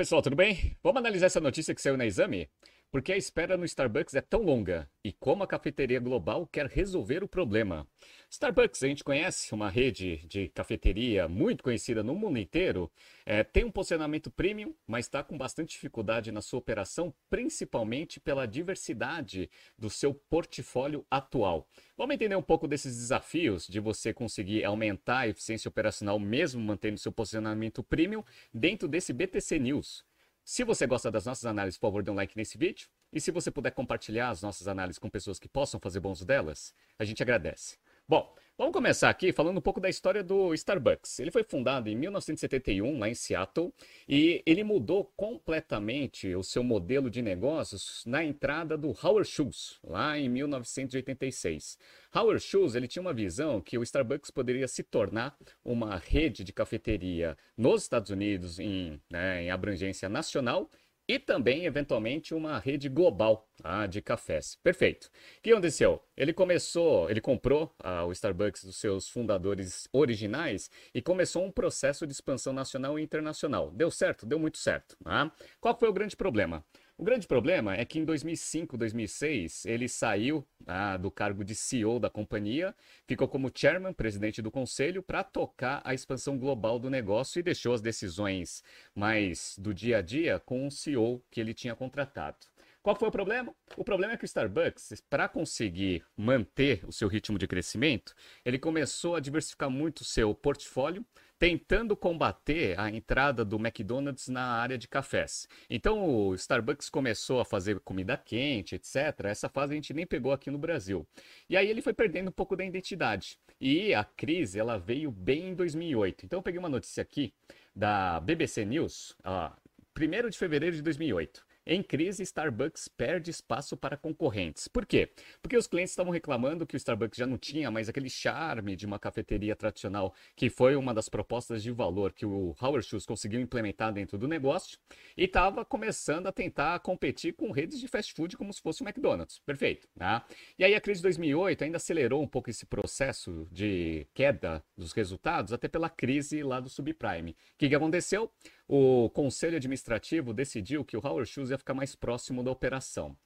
pessoal, tudo bem? Vamos analisar essa notícia que saiu na Exame? Porque a espera no Starbucks é tão longa e como a cafeteria global quer resolver o problema. Starbucks, a gente conhece, uma rede de cafeteria muito conhecida no mundo inteiro, é, tem um posicionamento premium, mas está com bastante dificuldade na sua operação, principalmente pela diversidade do seu portfólio atual. Vamos entender um pouco desses desafios de você conseguir aumentar a eficiência operacional mesmo mantendo seu posicionamento premium dentro desse BTC News. Se você gosta das nossas análises, por favor, dê um like nesse vídeo. E se você puder compartilhar as nossas análises com pessoas que possam fazer bom uso delas, a gente agradece. Bom, vamos começar aqui falando um pouco da história do Starbucks. Ele foi fundado em 1971, lá em Seattle, e ele mudou completamente o seu modelo de negócios na entrada do Howard Schultz, lá em 1986. Howard Schultz ele tinha uma visão que o Starbucks poderia se tornar uma rede de cafeteria nos Estados Unidos em, né, em abrangência nacional e também, eventualmente, uma rede global tá, de cafés. Perfeito. O que aconteceu? Ele começou, ele comprou ah, o Starbucks dos seus fundadores originais e começou um processo de expansão nacional e internacional. Deu certo? Deu muito certo. Tá? Qual foi o grande problema? O grande problema é que em 2005, 2006, ele saiu ah, do cargo de CEO da companhia, ficou como chairman, presidente do conselho, para tocar a expansão global do negócio e deixou as decisões mais do dia a dia com o CEO que ele tinha contratado. Qual foi o problema? O problema é que o Starbucks, para conseguir manter o seu ritmo de crescimento, ele começou a diversificar muito o seu portfólio, tentando combater a entrada do McDonald's na área de cafés. Então o Starbucks começou a fazer comida quente, etc. Essa fase a gente nem pegou aqui no Brasil. E aí ele foi perdendo um pouco da identidade. E a crise ela veio bem em 2008. Então eu peguei uma notícia aqui da BBC News, ó, 1 de fevereiro de 2008. Em crise, Starbucks perde espaço para concorrentes. Por quê? Porque os clientes estavam reclamando que o Starbucks já não tinha mais aquele charme de uma cafeteria tradicional, que foi uma das propostas de valor que o Howard Schultz conseguiu implementar dentro do negócio, e estava começando a tentar competir com redes de fast food como se fosse o McDonald's. Perfeito. Tá? E aí a crise de 2008 ainda acelerou um pouco esse processo de queda dos resultados, até pela crise lá do subprime. O que, que aconteceu? O conselho administrativo decidiu que o Howard Schultz ia ficar mais próximo da operação.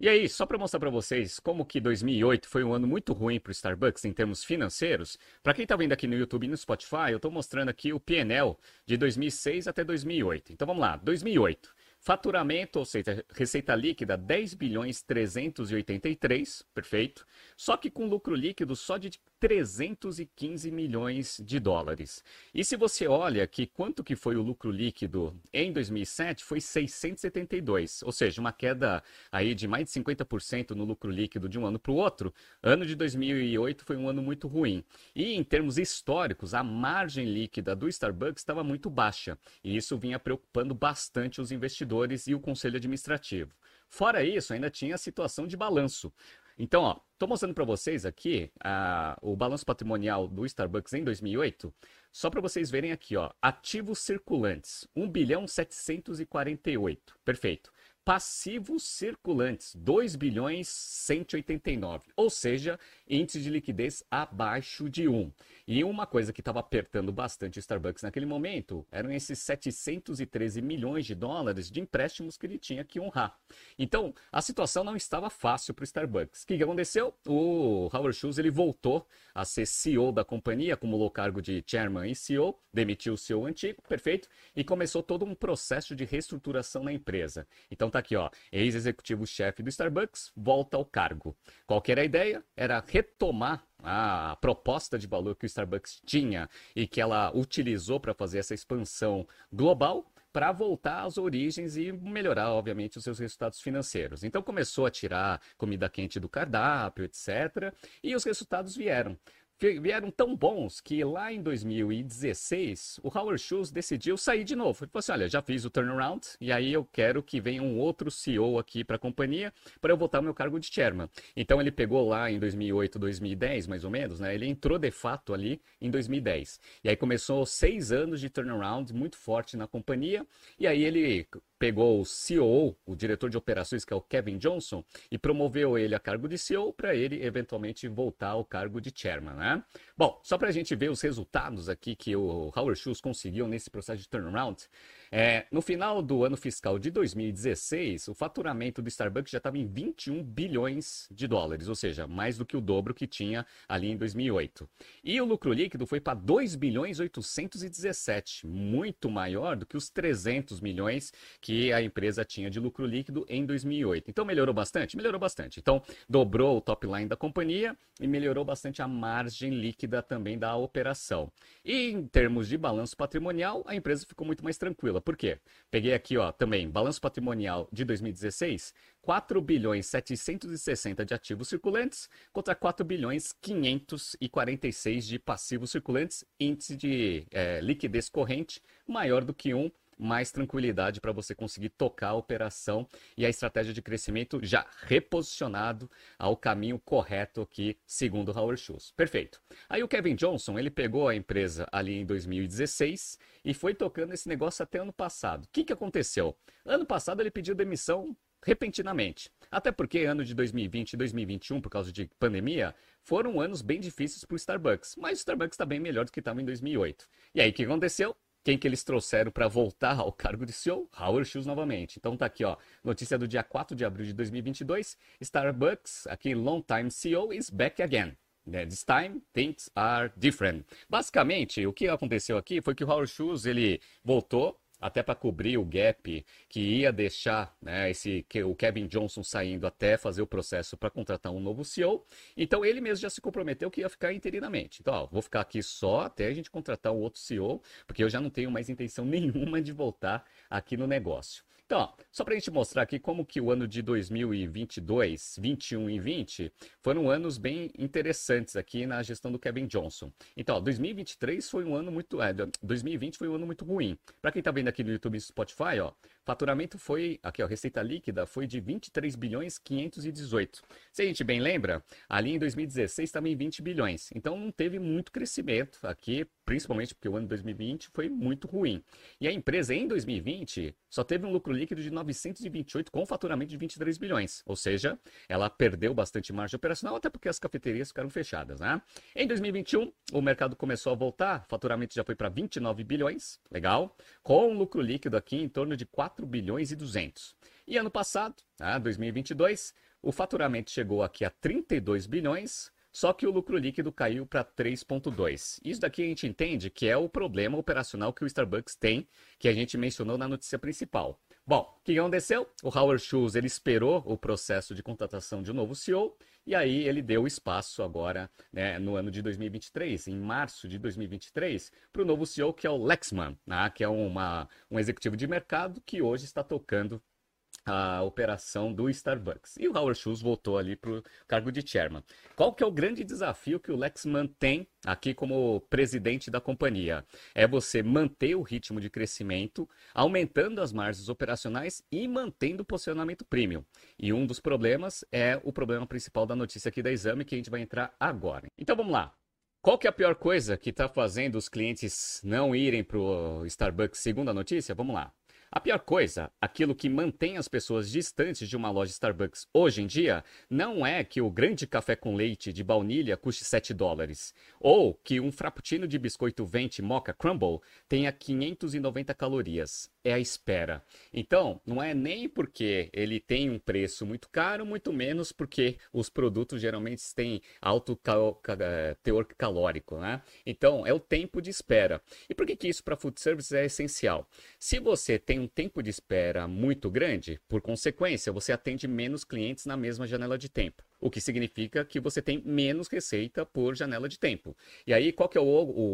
E aí, só para mostrar para vocês como que 2008 foi um ano muito ruim para o Starbucks em termos financeiros, para quem está vendo aqui no YouTube e no Spotify, eu estou mostrando aqui o P&L de 2006 até 2008. Então vamos lá, 2008. Faturamento, ou seja, receita líquida 10 bilhões 383, perfeito. Só que com lucro líquido só de 315 milhões de dólares. E se você olha que quanto que foi o lucro líquido em 2007, foi 672, ou seja, uma queda aí de mais de 50% no lucro líquido de um ano para o outro. Ano de 2008 foi um ano muito ruim. E em termos históricos, a margem líquida do Starbucks estava muito baixa, e isso vinha preocupando bastante os investidores e o conselho administrativo. Fora isso, ainda tinha a situação de balanço. Então, ó, tô mostrando para vocês aqui uh, o balanço patrimonial do Starbucks em 2008, só para vocês verem aqui, ó, ativos circulantes, 1 bilhão 748. Perfeito passivos circulantes, 2 bilhões 189, ou seja, índice de liquidez abaixo de 1. E uma coisa que estava apertando bastante o Starbucks naquele momento eram esses 713 milhões de dólares de empréstimos que ele tinha que honrar. Então, a situação não estava fácil para o Starbucks. O que, que aconteceu? O Howard Schultz ele voltou a ser CEO da companhia, acumulou cargo de chairman e CEO, demitiu o CEO antigo, perfeito, e começou todo um processo de reestruturação na empresa. Então, tá tá aqui, ó. Ex-executivo-chefe do Starbucks volta ao cargo. Qual que era a ideia? Era retomar a proposta de valor que o Starbucks tinha e que ela utilizou para fazer essa expansão global para voltar às origens e melhorar, obviamente, os seus resultados financeiros. Então começou a tirar comida quente do cardápio, etc. E os resultados vieram vieram tão bons que lá em 2016 o Howard Schultz decidiu sair de novo. Ele falou assim: olha, já fiz o turnaround e aí eu quero que venha um outro CEO aqui para a companhia para eu voltar ao meu cargo de chairman. Então ele pegou lá em 2008, 2010, mais ou menos, né? Ele entrou de fato ali em 2010. E aí começou seis anos de turnaround muito forte na companhia. E aí ele pegou o CEO, o diretor de operações, que é o Kevin Johnson, e promoveu ele a cargo de CEO para ele eventualmente voltar ao cargo de chairman, né? Bom, só para a gente ver os resultados aqui que o Howard Schultz conseguiu nesse processo de turnaround, É, no final do ano fiscal de 2016, o faturamento do Starbucks já estava em 21 bilhões de dólares, ou seja, mais do que o dobro que tinha ali em 2008. E o lucro líquido foi para 2 bilhões 817, muito maior do que os 300 milhões que a empresa tinha de lucro líquido em 2008. Então melhorou bastante? Melhorou bastante. Então dobrou o top line da companhia e melhorou bastante a margem líquida também da operação. E em termos de balanço patrimonial, a empresa ficou muito mais tranquila. Por quê? Peguei aqui, ó, também, balanço patrimonial de 2016, 4 bilhões 760 de ativos circulantes contra 4 bilhões 546 de passivos circulantes, índice de é, liquidez corrente maior do que 1, mais tranquilidade para você conseguir tocar a operação e a estratégia de crescimento já reposicionado ao caminho correto aqui, segundo Howard Schultz. Perfeito. Aí o Kevin Johnson, ele pegou a empresa ali em 2016 e foi tocando esse negócio até ano passado. O que, que aconteceu? Ano passado ele pediu demissão repentinamente. Até porque ano de 2020 e 2021, por causa de pandemia, foram anos bem difíceis para o Starbucks. Mas o Starbucks está bem melhor do que estava em 2008. E aí o que aconteceu? Quem que eles trouxeram para voltar ao cargo de CEO? Howard Schultz novamente. Então tá aqui, ó, notícia do dia 4 de abril de 2022. Starbucks, aqui long time CEO is back again. Né, this time things are different. Basicamente, o que aconteceu aqui foi que o Howard Schultz ele voltou até para cobrir o gap que ia deixar né, esse que o Kevin Johnson saindo até fazer o processo para contratar um novo CEO. Então ele mesmo já se comprometeu que ia ficar interinamente. Então, ó, vou ficar aqui só até a gente contratar um outro CEO, porque eu já não tenho mais intenção nenhuma de voltar aqui no negócio. Então, ó, só para a gente mostrar aqui como que o ano de 2022, 21 e 20 foram anos bem interessantes aqui na gestão do Kevin Johnson. Então, ó, 2023 foi um ano muito, é, 2020 foi um ano muito ruim. Para quem está vendo aqui no YouTube e Spotify, ó, faturamento foi, aqui ó, receita líquida foi de 23 bilhões 518. Se a gente bem lembra, ali em 2016 também 20 bilhões. Então não teve muito crescimento aqui, principalmente porque o ano de 2020 foi muito ruim. E a empresa em 2020 só teve um lucro líquido de 928 com faturamento de 23 bilhões. Ou seja, ela perdeu bastante margem operacional, até porque as cafeterias ficaram fechadas, né? Em 2021, o mercado começou a voltar, faturamento já foi para 29 bilhões, legal, com lucro líquido aqui em torno de 4 bilhões e 200. E ano passado, né, 2022, o faturamento chegou aqui a 32 bilhões, só que o lucro líquido caiu para 3,2. Isso daqui a gente entende que é o problema operacional que o Starbucks tem, que a gente mencionou na notícia principal. Bom, o que aconteceu? O Howard Schultz ele esperou o processo de contratação de um novo CEO e aí ele deu espaço agora, né, no ano de 2023, em março de 2023, para o novo CEO que é o Lexman, né, que é uma, um executivo de mercado que hoje está tocando a operação do Starbucks. E o Howard Schultz voltou ali para o cargo de chairman. Qual que é o grande desafio que o Lexman tem aqui como presidente da companhia? É você manter o ritmo de crescimento, aumentando as margens operacionais e mantendo o posicionamento premium. E um dos problemas é o problema principal da notícia aqui da Exame, que a gente vai entrar agora. Então vamos lá. Qual que é a pior coisa que está fazendo os clientes não irem para o Starbucks segundo a notícia? Vamos lá. A pior coisa, aquilo que mantém as pessoas distantes de uma loja Starbucks hoje em dia, não é que o grande café com leite de baunilha custe 7 dólares, ou que um frappuccino de biscoito vente mocha crumble tenha 590 calorias. É a espera. Então, não é nem porque ele tem um preço muito caro, muito menos porque os produtos geralmente têm alto cal eh, teor calórico, né? Então, é o tempo de espera. E por que, que isso para food service é essencial? Se você tem um tempo de espera muito grande, por consequência, você atende menos clientes na mesma janela de tempo o que significa que você tem menos receita por janela de tempo. E aí, qual que é o,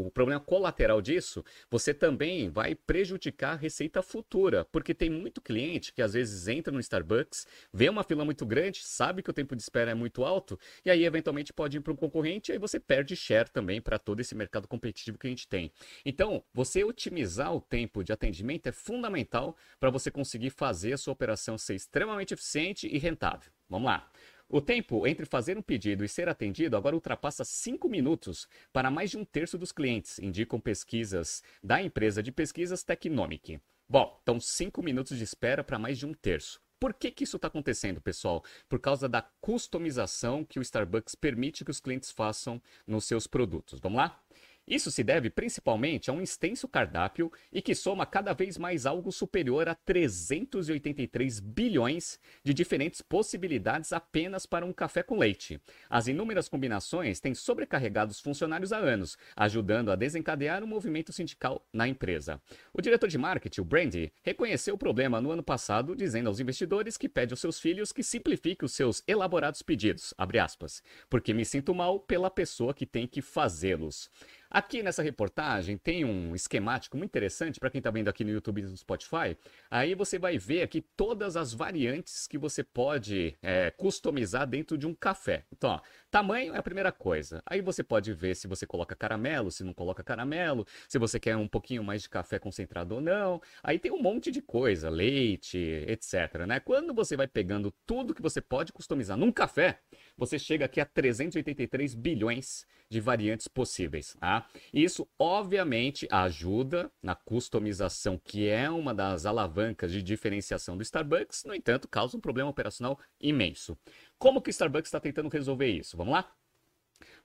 o, problema colateral disso? Você também vai prejudicar a receita futura, porque tem muito cliente que às vezes entra no Starbucks, vê uma fila muito grande, sabe que o tempo de espera é muito alto, e aí eventualmente pode ir para um concorrente, e aí você perde share também para todo esse mercado competitivo que a gente tem. Então, você otimizar o tempo de atendimento é fundamental para você conseguir fazer a sua operação ser extremamente eficiente e rentável. Vamos lá. O tempo entre fazer um pedido e ser atendido agora ultrapassa 5 minutos para mais de um terço dos clientes, indicam pesquisas da empresa de pesquisas Technomic. Bom, então 5 minutos de espera para mais de um terço. Por que, que isso está acontecendo, pessoal? Por causa da customização que o Starbucks permite que os clientes façam nos seus produtos. Vamos lá? Isso se deve principalmente a um extenso cardápio e que soma cada vez mais algo superior a 383 bilhões de diferentes possibilidades apenas para um café com leite. As inúmeras combinações têm sobrecarregado os funcionários há anos, ajudando a desencadear um movimento sindical na empresa. O diretor de marketing, o Brandy, reconheceu o problema no ano passado, dizendo aos investidores que pede aos seus filhos que simplifiquem os seus elaborados pedidos, aspas, porque me sinto mal pela pessoa que tem que fazê-los. Aqui nessa reportagem tem um esquemático muito interessante para quem está vendo aqui no YouTube e no Spotify. Aí você vai ver aqui todas as variantes que você pode é, customizar dentro de um café. Então, ó, tamanho é a primeira coisa. Aí você pode ver se você coloca caramelo, se não coloca caramelo, se você quer um pouquinho mais de café concentrado ou não. Aí tem um monte de coisa, leite, etc. Né? Quando você vai pegando tudo que você pode customizar num café, você chega aqui a 383 bilhões de variantes possíveis. Tá? Isso, obviamente, ajuda na customização, que é uma das alavancas de diferenciação do Starbucks, no entanto, causa um problema operacional imenso. Como que o Starbucks está tentando resolver isso? Vamos lá?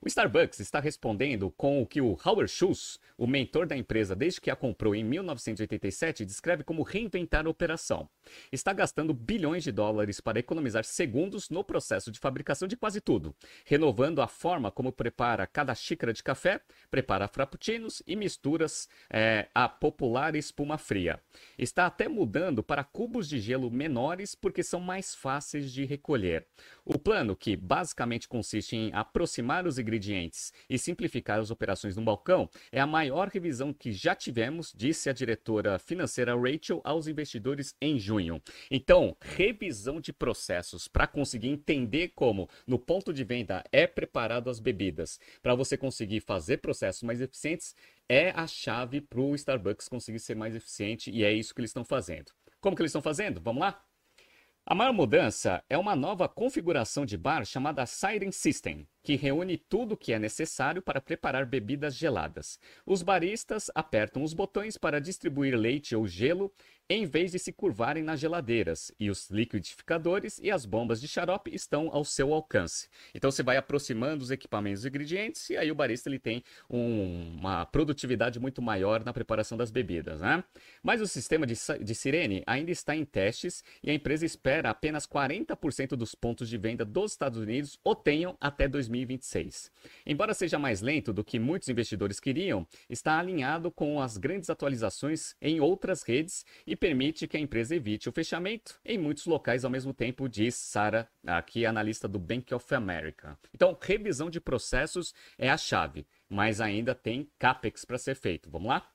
O Starbucks está respondendo com o que o Howard Schultz, o mentor da empresa desde que a comprou em 1987, descreve como reinventar a operação. Está gastando bilhões de dólares para economizar segundos no processo de fabricação de quase tudo, renovando a forma como prepara cada xícara de café, prepara frappuccinos e misturas é, a popular espuma fria. Está até mudando para cubos de gelo menores porque são mais fáceis de recolher. O plano, que basicamente consiste em aproximar os e simplificar as operações no balcão é a maior revisão que já tivemos, disse a diretora financeira Rachel aos investidores em junho. Então, revisão de processos para conseguir entender como no ponto de venda é preparado as bebidas, para você conseguir fazer processos mais eficientes é a chave para o Starbucks conseguir ser mais eficiente e é isso que eles estão fazendo. Como que eles estão fazendo? Vamos lá? A maior mudança é uma nova configuração de bar chamada Siren System, que reúne tudo o que é necessário para preparar bebidas geladas. Os baristas apertam os botões para distribuir leite ou gelo em vez de se curvarem nas geladeiras, e os liquidificadores e as bombas de xarope estão ao seu alcance. Então você vai aproximando os equipamentos e ingredientes e aí o barista ele tem um, uma produtividade muito maior na preparação das bebidas, né? Mas o sistema de, de sirene ainda está em testes e a empresa espera apenas 40% dos pontos de venda dos Estados Unidos o tenham até 2026. Embora seja mais lento do que muitos investidores queriam, está alinhado com as grandes atualizações em outras redes e permite que a empresa evite o fechamento em muitos locais ao mesmo tempo, diz Sara, aqui analista do Bank of America. Então, revisão de processos é a chave, mas ainda tem CAPEX para ser feito. Vamos lá?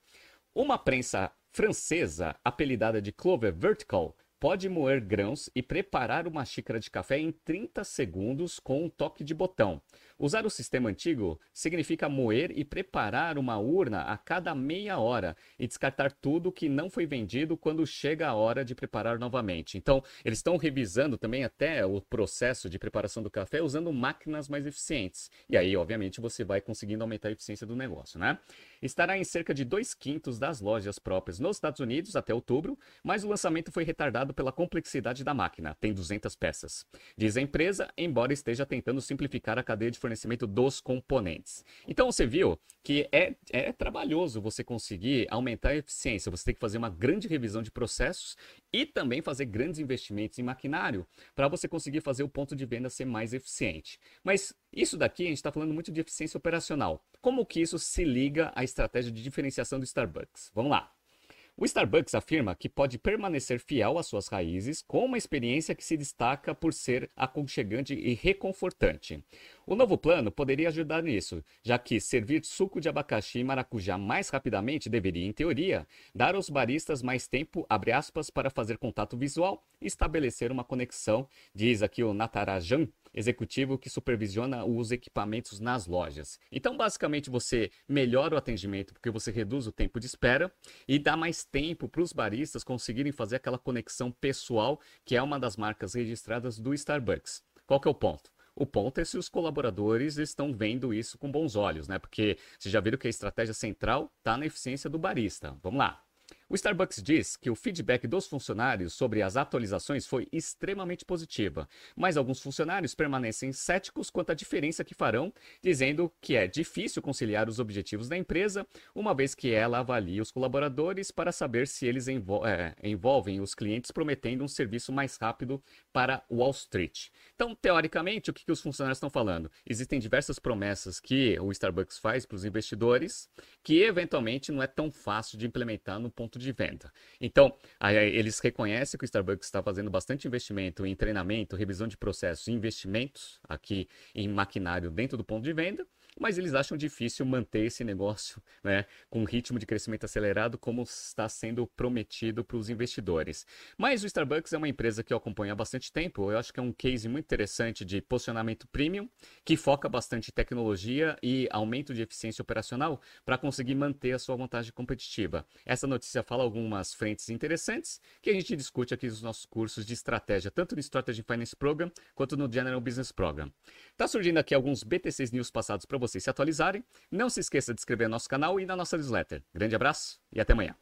Uma prensa francesa, apelidada de Clover Vertical, pode moer grãos e preparar uma xícara de café em 30 segundos com um toque de botão. Usar o sistema antigo significa moer e preparar uma urna a cada meia hora e descartar tudo que não foi vendido quando chega a hora de preparar novamente. Então, eles estão revisando também até o processo de preparação do café usando máquinas mais eficientes. E aí, obviamente, você vai conseguindo aumentar a eficiência do negócio, né? Estará em cerca de dois quintos das lojas próprias nos Estados Unidos até outubro, mas o lançamento foi retardado pela complexidade da máquina, tem 200 peças. Diz a empresa, embora esteja tentando simplificar a cadeia de fornecimento dos componentes. Então você viu que é, é trabalhoso você conseguir aumentar a eficiência, você tem que fazer uma grande revisão de processos e também fazer grandes investimentos em maquinário para você conseguir fazer o ponto de venda ser mais eficiente. Mas isso daqui a gente está falando muito de eficiência operacional. Como que isso se liga à estratégia de diferenciação do Starbucks? Vamos lá. O Starbucks afirma que pode permanecer fiel às suas raízes com uma experiência que se destaca por ser aconchegante e reconfortante. O novo plano poderia ajudar nisso, já que servir suco de abacaxi e maracujá mais rapidamente deveria, em teoria, dar aos baristas mais tempo, aspas, para fazer contato visual e estabelecer uma conexão, diz aqui o Natarajan, executivo que supervisiona os equipamentos nas lojas. Então, basicamente, você melhora o atendimento porque você reduz o tempo de espera e dá mais tempo para os baristas conseguirem fazer aquela conexão pessoal, que é uma das marcas registradas do Starbucks. Qual que é o ponto? O ponto é se os colaboradores estão vendo isso com bons olhos, né? Porque vocês já viram que a estratégia central está na eficiência do barista. Vamos lá. O Starbucks diz que o feedback dos funcionários sobre as atualizações foi extremamente positiva, mas alguns funcionários permanecem céticos quanto à diferença que farão, dizendo que é difícil conciliar os objetivos da empresa, uma vez que ela avalia os colaboradores para saber se eles envol é, envolvem os clientes prometendo um serviço mais rápido para Wall Street. Então, teoricamente, o que, que os funcionários estão falando? Existem diversas promessas que o Starbucks faz para os investidores que eventualmente não é tão fácil de implementar no ponto de venda. Então, aí, eles reconhecem que o Starbucks está fazendo bastante investimento em treinamento, revisão de processos investimentos aqui em maquinário dentro do ponto de venda, mas eles acham difícil manter esse negócio né, com um ritmo de crescimento acelerado como está sendo prometido para os investidores. Mas o Starbucks é uma empresa que eu acompanho há bastante tempo, eu acho que é um case muito interessante de posicionamento premium, que foca bastante em tecnologia e aumento de eficiência operacional para conseguir manter a sua vantagem competitiva. Essa notícia fala algumas frentes interessantes que a gente discute aqui nos nossos cursos de estratégia, tanto no Strategy Finance Program quanto no General Business Program. Tá surgindo aqui alguns BTCs News passados para vocês se atualizarem. Não se esqueça de inscrever no nosso canal e na nossa newsletter. Grande abraço e até amanhã.